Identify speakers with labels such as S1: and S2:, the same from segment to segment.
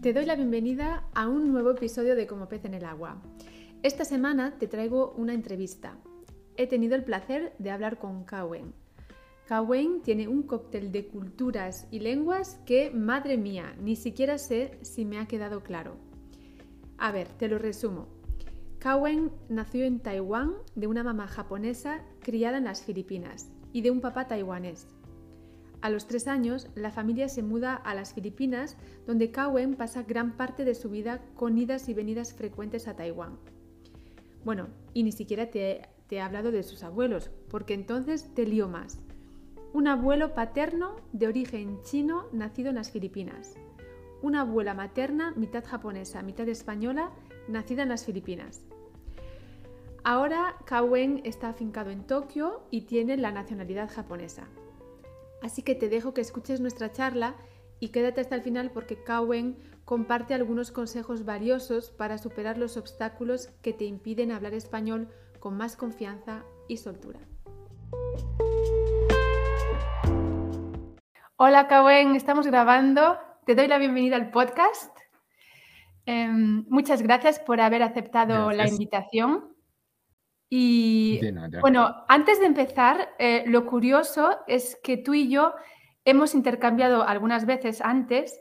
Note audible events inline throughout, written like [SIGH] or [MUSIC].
S1: te doy la bienvenida a un nuevo episodio de Como pez en el agua. Esta semana te traigo una entrevista. He tenido el placer de hablar con Kawen. Kawen tiene un cóctel de culturas y lenguas que, madre mía, ni siquiera sé si me ha quedado claro. A ver, te lo resumo. Kawen nació en Taiwán de una mamá japonesa criada en las Filipinas y de un papá taiwanés. A los tres años, la familia se muda a las Filipinas, donde Kawen pasa gran parte de su vida con idas y venidas frecuentes a Taiwán. Bueno, y ni siquiera te, he hablado de sus abuelos, porque entonces te lío más. Un abuelo paterno de origen chino nacido en las Filipinas. Una abuela materna mitad japonesa, mitad española, nacida en las Filipinas. Ahora Kawen está afincado en Tokio y tiene la nacionalidad japonesa. Así que te dejo que escuches nuestra charla y quédate hasta el final porque Kawen comparte algunos consejos valiosos para superar los obstáculos que te impiden hablar español con más confianza y soltura. Hola Kawen, estamos grabando. Te doy la bienvenida al podcast. Em, muchas gracias por haber aceptado la invitación. Y bueno, antes de empezar, eh, lo curioso es que tú y yo hemos intercambiado algunas veces antes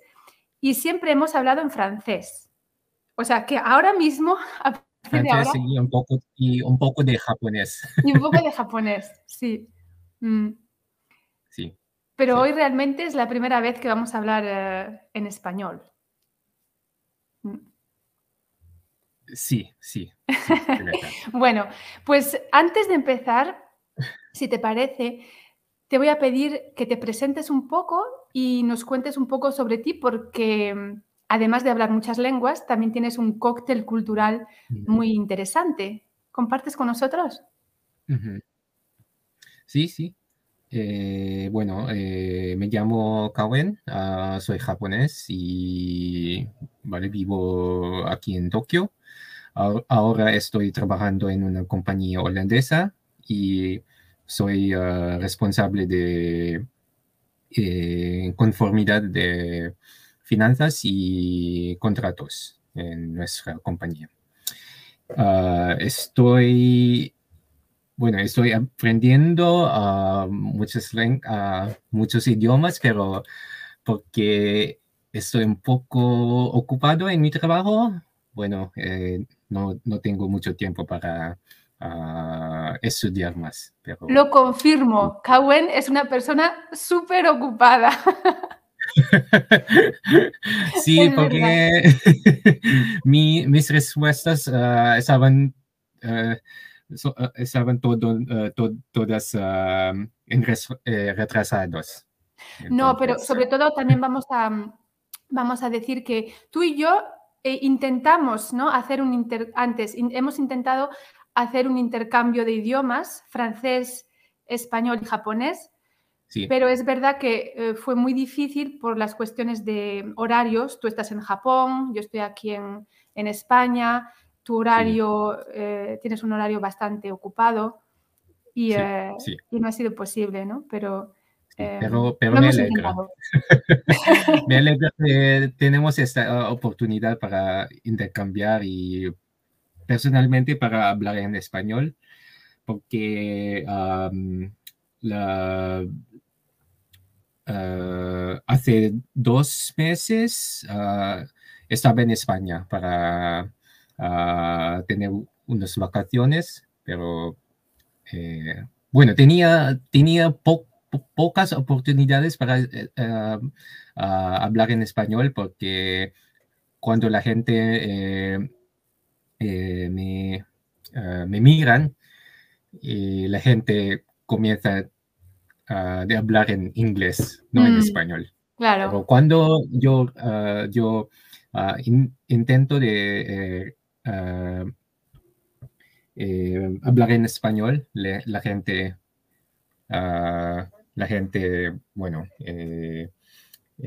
S1: y siempre hemos hablado en francés. O sea, que ahora mismo... [LAUGHS]
S2: Francés y, un poco, y un poco de japonés. [LAUGHS]
S1: Y un poco de [LAUGHS] japonés, sí. Mm.
S2: Sí.
S1: Pero hoy realmente es la primera vez que vamos a hablar eh, en español.
S2: Mm. Sí, sí. [LAUGHS]
S1: bueno, pues antes de empezar, si te parece, te voy a pedir que te presentes un poco y nos cuentes un poco sobre ti, porque mm, además de hablar muchas lenguas, también tienes un cóctel cultural muy interesante. ¿Compartes con nosotros?
S2: Sí, sí. Eh, bueno, eh, me llamo Kawen, ah, soy japonés y vivo aquí en Tokio. Ahora estoy trabajando en una compañía holandesa y soy ah, responsable de eh, conformidad de finanzas y contratos en nuestra compañía. Ah, estoy, bueno, estoy aprendiendo uh, muchos, muchos idiomas, pero porque estoy un poco ocupado en mi trabajo, bueno, eh, no, no, tengo mucho tiempo para uh, estudiar más. Pero...
S1: Lo confirmo, Kawen es una persona súper ocupada. [LAUGHS]
S2: sí, porque [LAUGHS] mi, mis respuestas uh, estaban, uh, so, estaban todo, to, todas en res, eh, retrasados.
S1: Entonces, no, pero sobre todo también vamos a, vamos a decir que tú y yo eh, intentamos ¿no? hacer un inter antes, hemos intentado hacer un intercambio de idiomas, francés, español y japonés, sí. pero es verdad que eh, fue muy difícil por las cuestiones de horarios. Tú estás en Japón, yo estoy aquí en, en España, tu horario, sí. eh, tienes un horario bastante ocupado y, sí, y, no ha sido posible, ¿no? Pero
S2: eh, pero, pero [LAUGHS] me alegra. me [LAUGHS] alegra que tenemos esta oportunidad para intercambiar y personalmente para hablar en español, porque um, la, uh, hace dos meses uh, estaba en España para uh, tener unas vacaciones, pero eh, bueno, tenía, tenía pocas oportunidades para uh, uh, hablar en español porque cuando la gente eh, eh, me, uh, me, miran, la gente comienza de hablar en inglés, no mm, en español.
S1: Claro.
S2: Pero cuando yo, yo in, intento de eh, hablar en español, le, la gente la gente, bueno... Eh,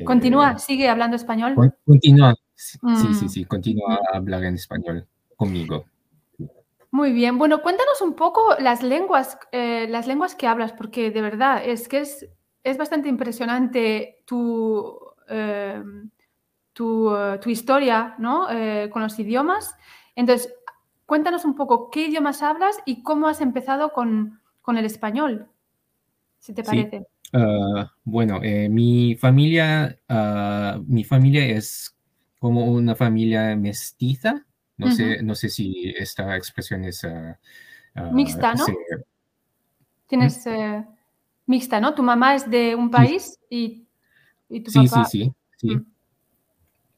S1: continúa, sigue hablando español.
S2: Continúa, sí, mm. sí, sí, continúa a hablar en español conmigo.
S1: Muy bien, bueno, cuéntanos un poco las lenguas, eh, las lenguas que hablas, porque de verdad es que es, es bastante impresionante tu, eh, tu, tu historia ¿no? Eh, con los idiomas. Entonces, cuéntanos un poco qué idiomas hablas y cómo has empezado con, con el español, si te
S2: Sí.
S1: parece.
S2: Ah, bueno, eh, mi familia, ah, mi familia es como una familia mestiza. No sé, no sé si esta expresión es ah,
S1: Mixta, ¿no?
S2: se-
S1: Tienes eh, mixta, ¿no? Tu mamá es de un
S2: Sí.
S1: país y, y tu
S2: Sí,
S1: papá.
S2: sí, sí, sí.
S1: Mm.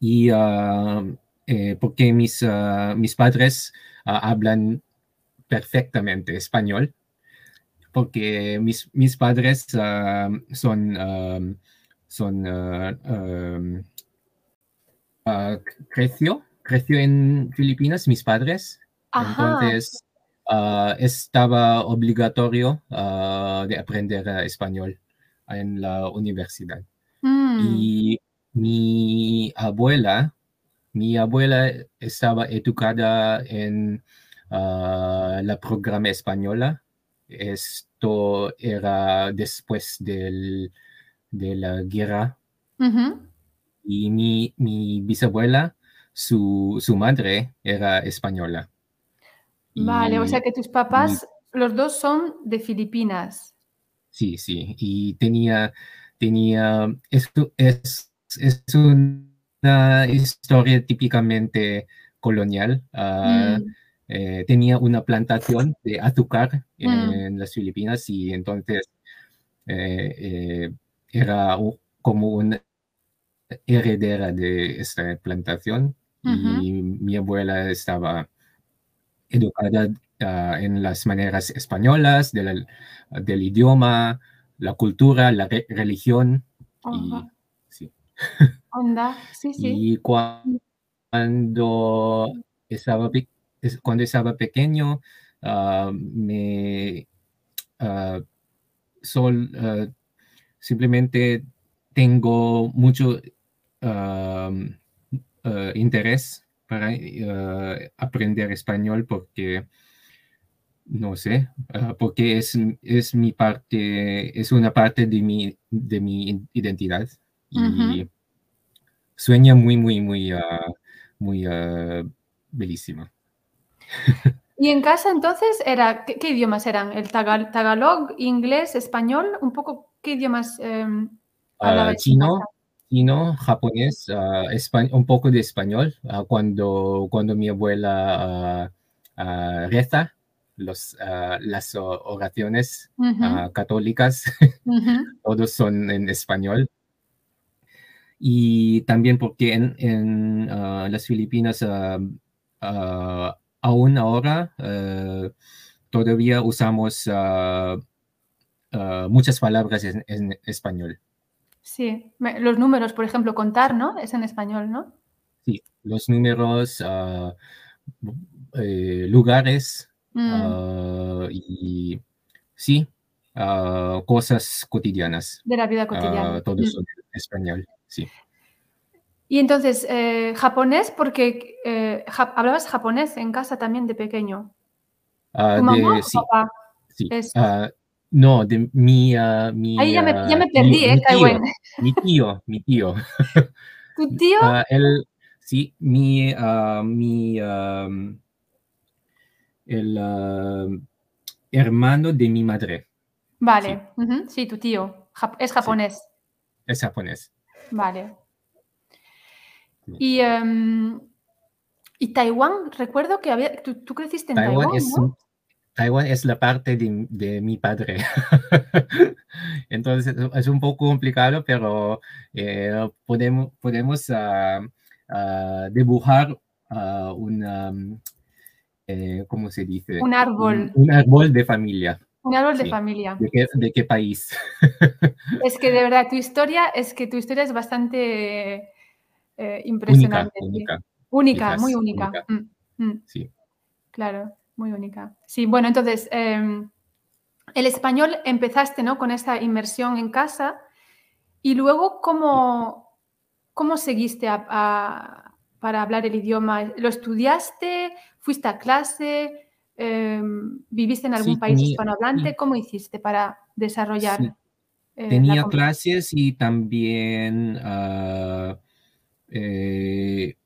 S2: Y ah, eh, porque mis, ah, mis padres ah, hablan perfectamente español, porque mis, mis padres ah, son, son creció, creció en Filipinas, mis padres.
S1: Ajá.
S2: Entonces estaba obligatorio de aprender español en la universidad.
S1: Mm.
S2: Y mi abuela, mi abuela estaba educada en ah, la programa española. Esto era después del, de la guerra. Y mi, mi bisabuela, su, su madre era española.
S1: Vale, o sea que tus papás, los dos son de Filipinas.
S2: Sí, sí, y tenía, tenía, esto es, es una historia típicamente colonial. ah,
S1: Mm.
S2: eh, tenía una plantación de azúcar
S1: Mm.
S2: en las Filipinas y entonces eh, eh, era como una heredera de esta plantación y mi abuela estaba educada ah, en las maneras españolas, de la- del idioma, la cultura, la re- religión. Y,
S1: Ajá.
S2: sí. [LAUGHS]
S1: Onda, sí, sí.
S2: y cua- cuando estaba, cuando estaba pequeño, ah, me ah, sol- ah, simplemente tengo mucho interés para aprender español porque no sé, porque es, es mi parte, es una parte de mi, de mi identidad y. sueña muy, muy, muy, ah, muy ah, bellísima. [LAUGHS]
S1: Y en casa entonces era, ¿qué, qué idiomas eran? ¿El tagal- tagalog, inglés, español? Un poco, ¿qué idiomas em,
S2: Ah, chino, chino, japonés, ah, espa- un poco de español. cuando, cuando mi abuela reza los, las oraciones católicas, [LAUGHS]
S1: ujú.
S2: todos son en español. Y también porque en, en, ah, las Filipinas, ah, ah, aún ahora, ah, todavía usamos muchas palabras en, en español.
S1: Sí, me- los números, por ejemplo, contar, ¿no? Es en español, ¿no?
S2: Sí, los números, eh, lugares
S1: Mm,
S2: y sí, cosas cotidianas.
S1: de la vida cotidiana.
S2: todos
S1: Mm.
S2: son en español, sí.
S1: Y entonces, eh, japonés, porque eh, ja- hablabas japonés en casa también de pequeño.
S2: Ah,
S1: ¿Tu mamá
S2: de,
S1: o tu
S2: sí,
S1: papá?
S2: sí. Ah, no, de mi, ah, mi,
S1: Ahí ya me, ya me
S2: mi-
S1: perdí, ¿eh,
S2: mi tío, mi tío, mi tío. [LAUGHS]
S1: ¿Tu tío?
S2: Ah, él, sí, mi, mi, el hermano de mi madre
S1: Vale, sí, tu tío. Es japonés.
S2: es japonés.
S1: Vale. Y, em, y Taiwán, recuerdo que había, tú, tú creciste en
S2: Taiwán
S1: Taiwán,
S2: es,
S1: ¿no?
S2: Taiwán es la parte de, de mi padre. [LAUGHS] Entonces es un poco complicado, pero eh, podemos, podemos ah, ah, dibujar ah, una, eh, ¿cómo se dice?
S1: Un árbol,
S2: Un, un árbol de familia.
S1: Un árbol de familia.
S2: ¿De qué, de qué país? [LAUGHS]
S1: Es que de verdad, tu historia, es que tu historia es bastante eh, impresionante. sí.
S2: única,
S1: Única,
S2: quizás,
S1: muy única.
S2: única.
S1: Mm, mm,
S2: sí.
S1: claro, muy única. Sí, bueno, entonces, em, el español empezaste, ¿no? Con esta inmersión en casa y luego, ¿cómo, cómo seguiste a- a- para hablar el idioma? ¿Lo estudiaste? ¿Fuiste a clase? Em, ¿Viviste en algún
S2: Sí,
S1: país
S2: tenía-
S1: hispanohablante? ¿Cómo hiciste para desarrollar
S2: Sí,
S1: eh,
S2: Tenía clases y también ah, eh,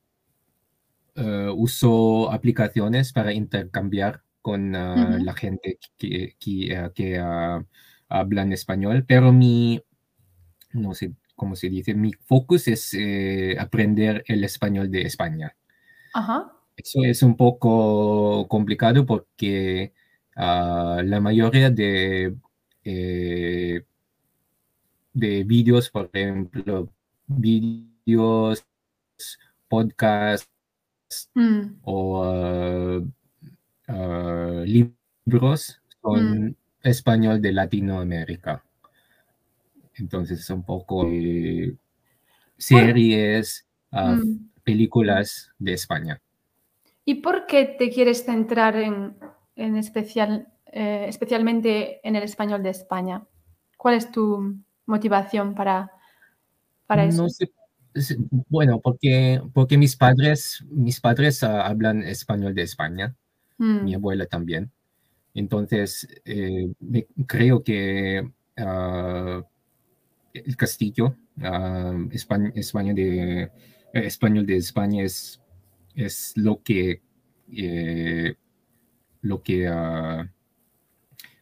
S2: eh, uso aplicaciones para intercambiar con uh,
S1: Ujú.
S2: la gente que, que, uh, que uh, hablan español, pero mi, no sé cómo se dice, mi focus es aprender el español de España.
S1: Ajá.
S2: Eso es un poco complicado porque uh, la mayoría de, eh, de vídeos, por ejemplo, vídeos, podcasts
S1: Mm,
S2: o uh, uh, libros son
S1: mm.
S2: español de Latinoamérica. Entonces es un poco eh, series,
S1: mm.
S2: películas de España.
S1: ¿Y por qué te quieres centrar en, en especial, eh, especialmente en el español de España? ¿Cuál es tu motivación para, para eso?
S2: No sé, es- bueno, porque, porque mis padres, mis padres hablan español de España, mi
S1: Mm,
S2: abuela también. Entonces, eh, me- creo que ah, el castillo, ah, España, España de, eh, español de España es, es lo que, eh, lo que ah,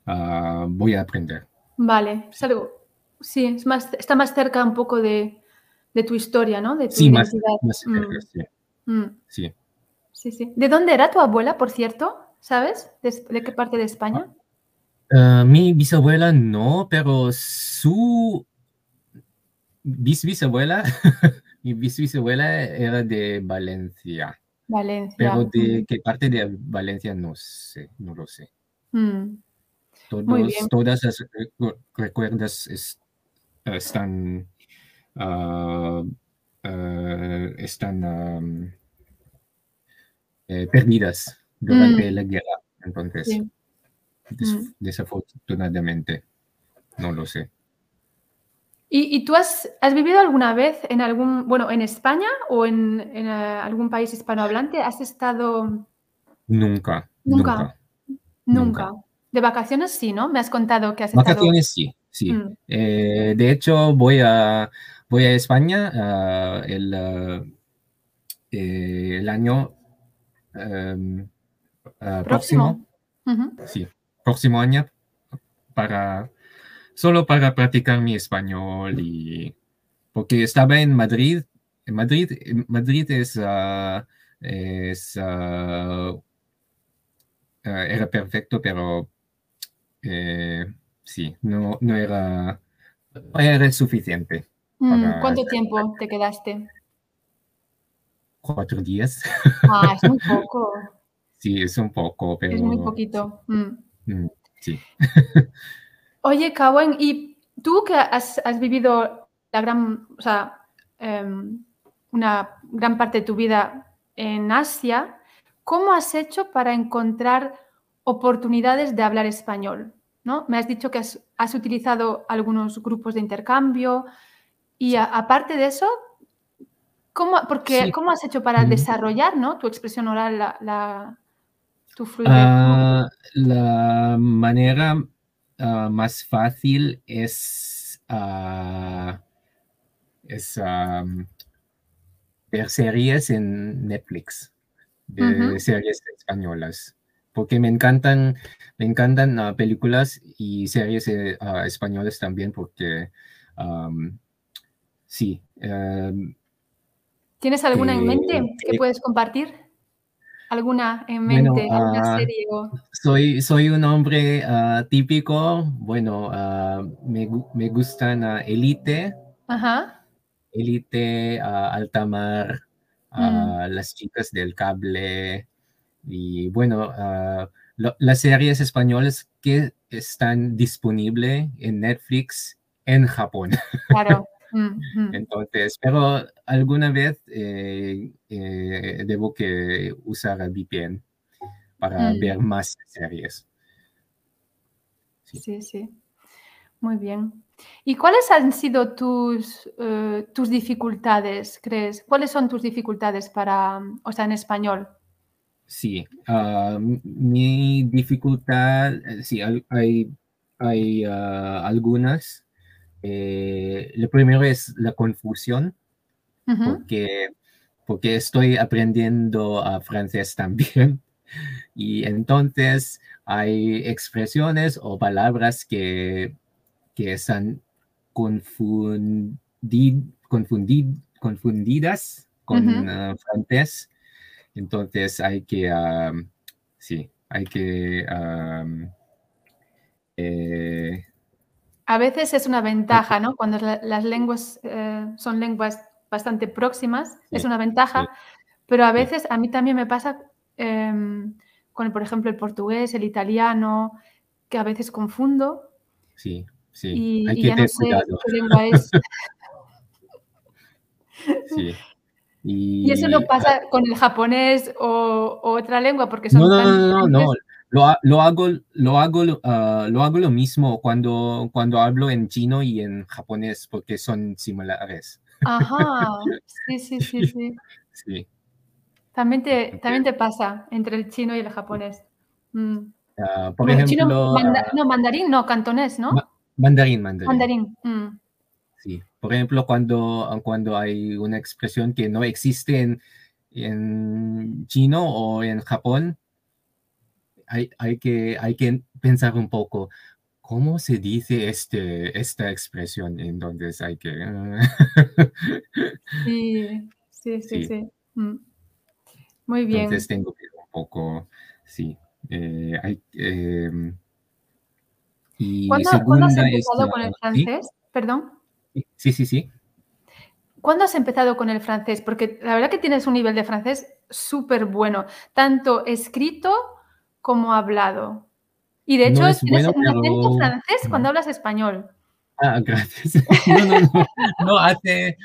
S2: ah, voy a aprender.
S1: Vale, es algo, sí, es más, está más cerca un poco de, de tu historia, ¿no? De tu
S2: Sí, más,
S1: identidad.
S2: más cerca,
S1: Mm,
S2: sí,
S1: mm,
S2: sí.
S1: sí, sí. ¿De dónde era tu abuela, por cierto? ¿Sabes? ¿De, de qué parte de España?
S2: Ah, mi bisabuela no, pero su bisbisabuela, [LAUGHS] mi bisbisabuela era de Valencia,
S1: Valencia.
S2: pero de qué parte de Valencia no sé, no lo sé.
S1: mm.
S2: Todos, todas las recu- recuerdas es- están, ah, están eh, perdidas durante
S1: Mm,
S2: la guerra, entonces
S1: sí.
S2: des-
S1: Mm.
S2: desafortunadamente no lo sé.
S1: ¿Y, y tú has, has vivido alguna vez en algún, bueno, en España o en, en, eh, algún país hispanohablante? ¿Has estado
S2: Nunca,
S1: nunca?
S2: nunca.
S1: De vacaciones sí, ¿no? Me has contado que has estado.
S2: Vacaciones sí, sí.
S1: Mm,
S2: Eh, de hecho, voy a, voy a España ah, el, eh, el año em, ah, próximo, sí, próximo año, para, solo para practicar mi español y porque estaba en Madrid. En Madrid, en Madrid es, es, ah, era perfecto, pero eh, sí, no, no era, no era suficiente.
S1: Mm,
S2: Para
S1: ¿Cuánto tiempo te quedaste?
S2: cuatro días.
S1: Ah, es muy [LAUGHS] poco.
S2: Sí, es un poco, pero
S1: Es muy poquito. Mm.
S2: mm, sí. [LAUGHS]
S1: Oye, Kawen, ¿y tú que has, has vivido la gran, o sea, em, una gran parte de tu vida en Asia, ¿cómo has hecho para encontrar oportunidades de hablar español? ¿No? Me has dicho que has, has utilizado algunos grupos de intercambio y a- aparte de eso, ¿cómo, porque,
S2: Sí.
S1: ¿cómo has hecho para desarrollar ¿no? tu expresión oral, la, la- tu fluidez?
S2: Ah, la manera ah, más fácil es, ah, es am, ver series en Netflix, de series españolas, porque me encantan, me encantan ah, películas y series eh, españolas también, porque am, sí, em,
S1: ¿Tienes alguna en mente que
S2: eh,
S1: puedes compartir? ¿Alguna en
S2: bueno,
S1: mente? ¿Alguna
S2: ah,
S1: serie? o-
S2: Soy, soy un hombre ah, típico, bueno, ah, me, me gustan Elite,
S1: Ajá.
S2: Elite, Altamar,
S1: Mm,
S2: Las chicas del cable y bueno, lo- las series españolas que están disponibles en Netflix en Japón.
S1: claro. [LAUGHS]
S2: Entonces, pero alguna vez eh, eh, debo que usar el VPN para
S1: mm.
S2: ver más series. Sí.
S1: Sí, sí. Muy bien. ¿Y cuáles han sido tus, eh, tus dificultades, crees? ¿Cuáles son tus dificultades para, o sea, en español?
S2: Sí, ah, mi dificultad, eh, sí, hay, hay ah, algunas. Eh, lo primero es la confusión, porque, porque estoy aprendiendo a francés también. [LAUGHS] Y entonces hay expresiones o palabras que, que están confundidas con ah, francés. Entonces hay que, sí, hay que...
S1: Eh, a veces es una ventaja, ¿no? Cuando las lenguas eh, son lenguas bastante próximas, es una ventaja, pero a veces a mí también me pasa em, con, por ejemplo, el portugués, el italiano, que a veces confundo.
S2: Sí, sí. Y, Hay que ya no sé qué lengua es. [LAUGHS]
S1: sí. Y... eso no pasa con el japonés o, otra lengua, porque son
S2: no, no, no, no, Lo, lo, hago, lo, hago, uh, lo hago lo mismo cuando, cuando hablo en chino y en japonés, porque son similares.
S1: Ajá, [LAUGHS] sí, sí, sí, sí. sí. También te, también te pasa entre el chino y el japonés. Mm.
S2: Uh, por ejemplo... Chino,
S1: manda, no, mandarín, no, cantonés, ¿no? Ma
S2: mandarín, mandarín.
S1: Mandarín. Mm.
S2: Por ejemplo, cuando, cuando hay una expresión que no existe en, en chino o en Japón, hay, hay, que, hay que pensar un poco, ¿cómo se dice este, esta expresión? Entonces hay que... [LAUGHS]
S1: sí, sí, sí, sí. Mm. Muy bien.
S2: Entonces tengo que un poco, sí. Eh, hay, eh,
S1: y ¿Cuándo, ¿cuándo has empezado con el francés? Perdón.
S2: Sí, sí, sí.
S1: ¿Cuándo has empezado con el francés? Porque la verdad que tienes un nivel de francés súper bueno, tanto escrito como hablado. Y de hecho, no es tienes un acento francés cuando hablas español.
S2: Ah, [LAUGHS] gracias. No, no, no. No, hace.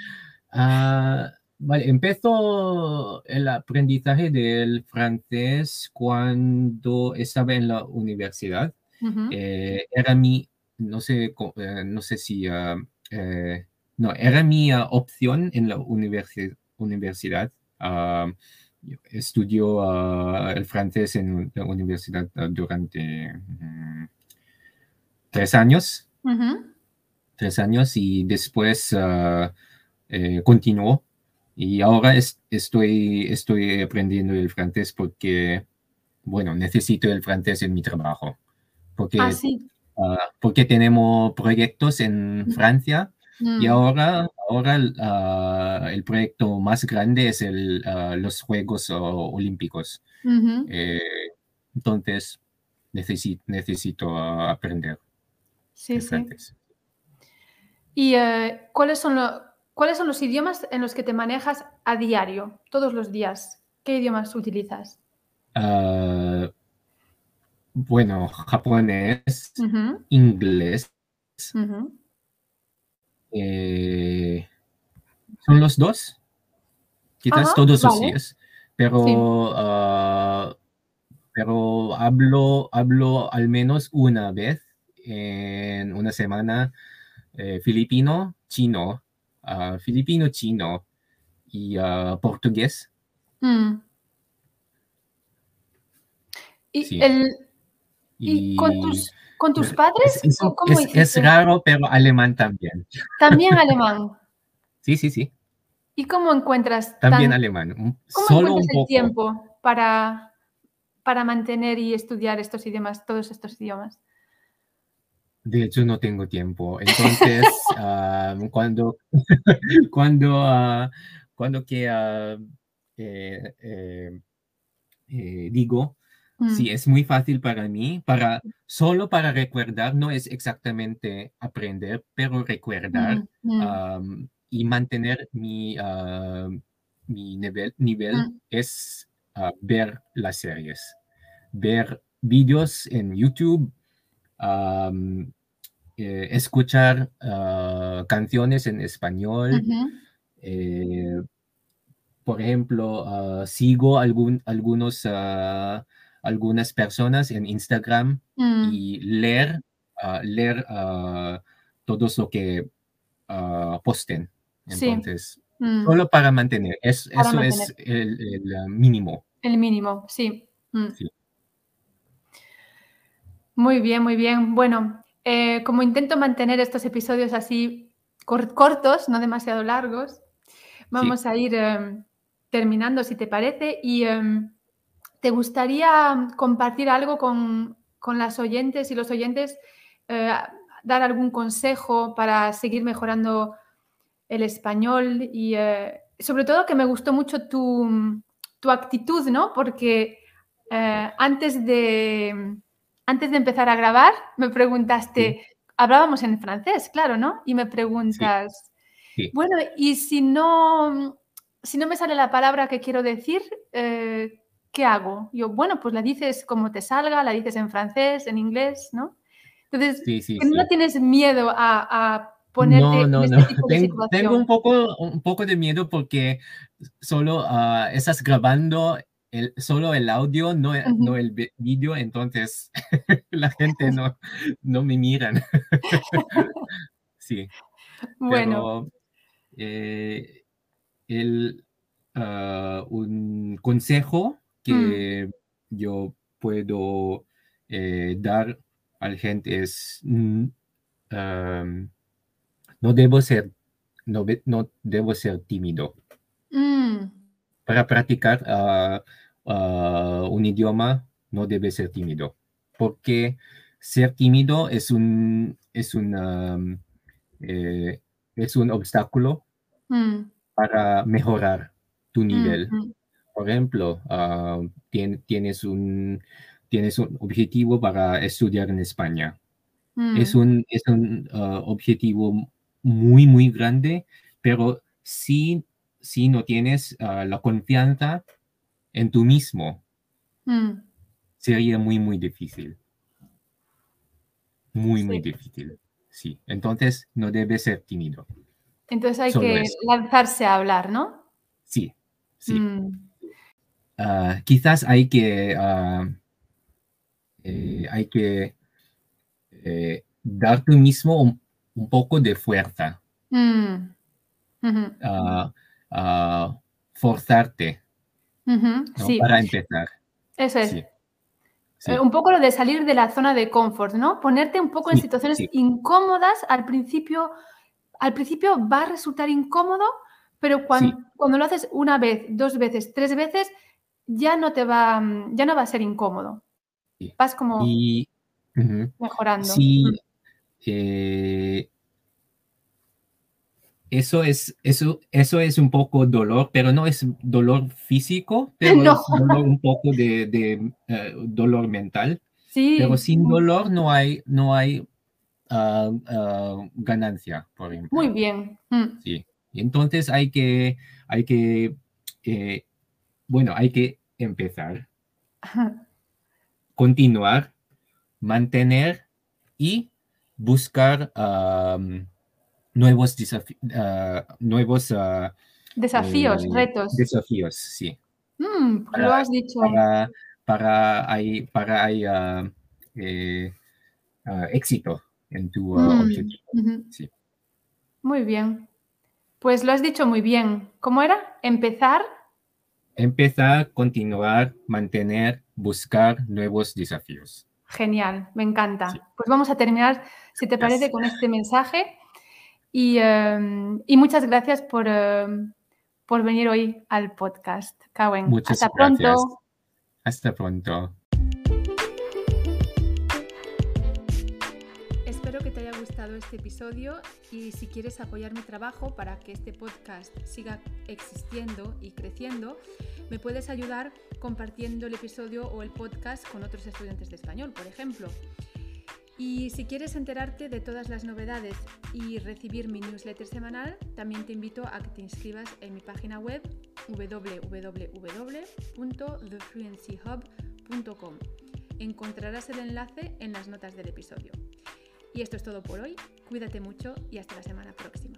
S2: Uh, vale, empezó el aprendizaje del francés cuando estaba en la universidad. eh, era mi, no sé, eh, no sé si uh, eh, no, era mi opción en la universidad. Estudió ah, el francés en la universidad ah, durante mm, tres años. Tres años y después eh, continuó. Y ahora estoy, estoy aprendiendo el francés porque, bueno, necesito el francés en mi trabajo. Porque
S1: ah, sí.
S2: Ah, porque tenemos proyectos en Francia y mm. ahora, ahora uh, el proyecto más grande es el, uh, los Juegos Olímpicos. eh, entonces, necesito, necesito aprender.
S1: Sí, sí. ¿Y uh, ¿cuáles, son lo, cuáles son los idiomas en los que te manejas a diario, todos los días? ¿Qué idiomas utilizas?
S2: Bueno, japonés, inglés. Eh, son los dos. Quizás todos los días. Pero, ah, pero hablo, hablo al menos una vez en una semana eh, filipino, chino, uh, filipino, chino y uh, portugués.
S1: Mm. Y el, ¿Y, con tus, con tus padres?
S2: Es, ¿cómo es, es, raro, pero alemán también.
S1: También [LAUGHS] alemán.
S2: sí, sí, sí.
S1: ¿Y cómo encuentras?
S2: También alemán.
S1: ¿Cómo Solo encuentras un poco. el tiempo para, para mantener y estudiar estos idiomas, todos estos idiomas?
S2: De hecho, no tengo tiempo. Entonces, uh, [LAUGHS] cuando, [LAUGHS] cuando, uh, cuando que uh, eh, eh, eh, digo Sí, mm. es muy fácil para mí, para, solo para recordar, no es exactamente aprender, pero recordar mm, mm. y mantener mi, mi nivel, nivel es ah, ver las series, ver vídeos en YouTube, eh, escuchar ah, canciones en español. Eh, por ejemplo, sigo algún, algunos algunas personas en Instagram mm. y leer, uh, leer uh, todo lo que uh, posten. Entonces, sí. mm. solo para mantener. Es, para eso mantener. es el, el, mínimo.
S1: El mínimo, sí. Mm. sí. Muy bien, muy bien. Bueno, eh, como intento mantener estos episodios así cortos, no demasiado largos, vamos a ir em, terminando, si te parece, y em, ¿te gustaría compartir algo con, las oyentes y los oyentes, eh, dar algún consejo para seguir mejorando el español y eh, sobre todo que me gustó mucho tu, actitud, ¿no? Porque eh, antes, de, antes de empezar a grabar me preguntaste, hablábamos en francés, claro, ¿no? Y me preguntas, bueno, y si no, si no me sale la palabra que quiero decir, eh, ¿qué hago? Yo, bueno, pues la dices como te salga, la dices en francés, en inglés, ¿no? Entonces, no tienes miedo a, ponerte
S2: no, no, este no. tengo, tengo, un poco, un poco de miedo porque solo uh, estás grabando el, solo el audio, no, no el vídeo, entonces [LAUGHS] la gente [LAUGHS] no, no me miran. [LAUGHS] sí. Bueno. Pero, eh, el, uh, un consejo que mm. yo puedo eh, dar a la gente es mm, um, no debo ser no, no debo ser tímido mm. para practicar uh, uh, un idioma no debe ser tímido porque ser tímido es un es un um, eh, es un obstáculo para mejorar tu nivel por ejemplo, uh, tienes, un, tienes un objetivo para estudiar en España. Es mm. un, es un uh, objetivo muy, muy grande, pero si, si no tienes uh, la confianza en tú mismo, mm. sería muy, muy difícil. Muy, muy difícil. Sí, entonces no debe ser tímido.
S1: Entonces hay que lanzarse a hablar, ¿no?
S2: Sí, sí. Mm. Ah, quizás hay que, uh, eh, hay que eh, dar tú mismo un, un, poco de fuerza. Mm. Uh, forzarte sí. para empezar.
S1: Eso es. Eh, un poco lo de salir de la zona de confort, ¿no? Ponerte un poco en situaciones incómodas al principio. Al principio va a resultar incómodo, pero cuando, cuando lo haces una vez, dos veces, tres veces, ya no te va, mm, ya no va a ser incómodo. Vas como mejorando.
S2: Sí, eh, eso es, eso, eso es un poco dolor, pero no es dolor físico, [LAUGHS] pero es un poco de, eh, dolor mental. Sí. Pero sin dolor no hay, no hay ah, ah, ganancia, por ejemplo.
S1: Muy bien.
S2: Mm. Sí. entonces hay que, hay que eh, bueno, hay que empezar, continuar, mantener y buscar nuevos, ah, nuevos
S1: ah, desafíos,
S2: eh,
S1: retos.
S2: Desafíos, sí.
S1: Mm, lo has dicho.
S2: Para, para, hay, para hay, ah, eh, éxito en tu mm, objetivo. sí.
S1: Muy bien. Pues lo has dicho muy bien. ¿Cómo era? Empezar
S2: empezar, continuar, mantener, buscar nuevos desafíos.
S1: Genial, me encanta. Pues vamos a terminar, si te parece, con este mensaje. Y, em, muchas gracias por, em, por, venir hoy al podcast, Kawen.
S2: Muchas Hasta pronto. Hasta pronto.
S1: Este episodio y si quieres apoyar mi trabajo para que este podcast siga existiendo y creciendo, me puedes ayudar compartiendo el episodio o el podcast con otros estudiantes de español, por ejemplo. Y si quieres enterarte de todas las novedades y recibir mi newsletter semanal, también te invito a que te inscribas en mi página web www.thefluencyhub.com. Encontrarás el enlace en las notas del episodio. Y esto es todo por hoy. Cuídate mucho y hasta la semana próxima.